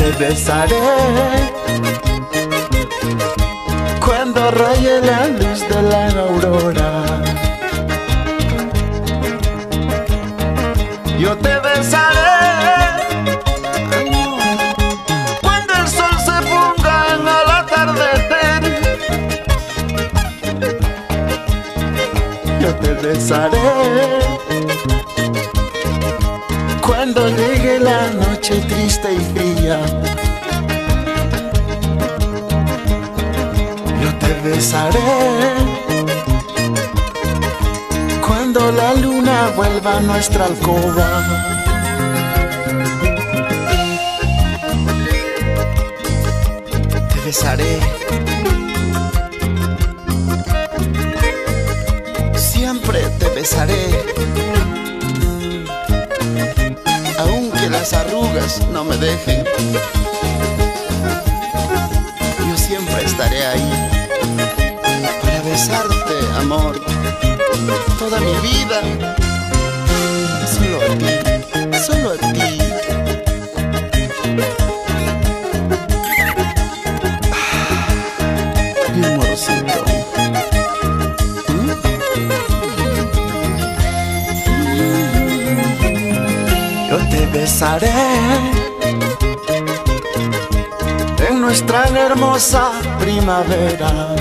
te besaré cuando raye la luz de la aurora. Yo te besaré cuando el sol se ponga en el atardecer. Yo te besaré cuando llegue la noche triste y fría. Yo te besaré cuando la luna vuelva a nuestra alcoba. Te besaré. Siempre te besaré. Las arrugas no me dejen. Yo siempre estaré ahí para besarte, amor, toda mi vida. Solo a ti, solo a ti. En nuestra hermosa primavera.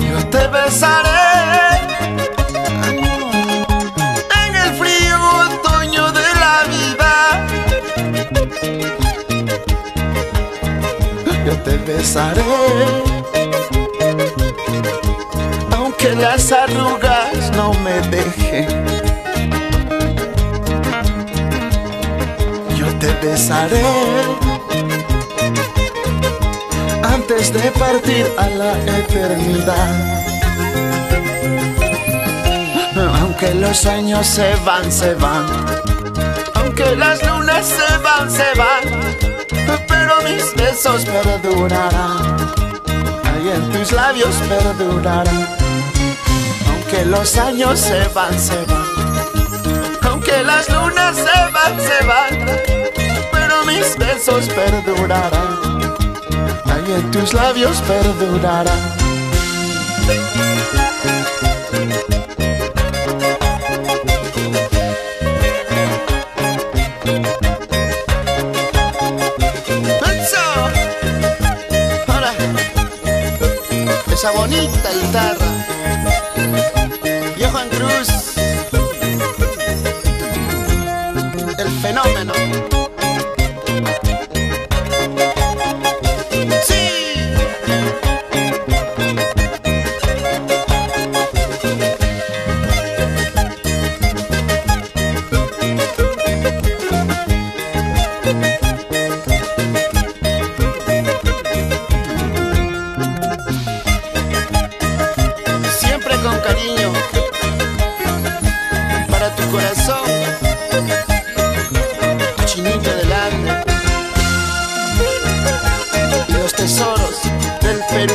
Yo te besaré en el frío otoño de la vida. Yo te besaré aunque las arrugas no me dejen. Antes de partir a la eternidad. Aunque los años se van, se van. Aunque las lunas se van, se van. Pero mis besos perdurarán. Ahí en tus labios perdurarán. Aunque los años se van, se van. Aunque las lunas se van, se van mis besos perdurarán, ahí en tus labios perdurarán. Ahora, esa bonita guitarra, tesoros del Perú.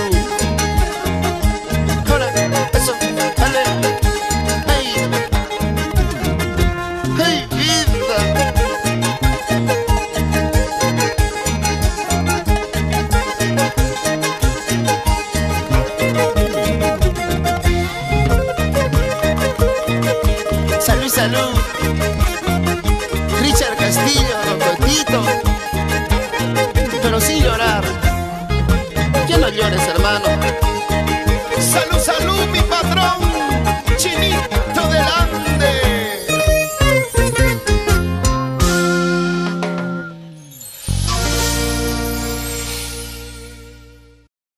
Hey. Salud, salud. padres, hermanos.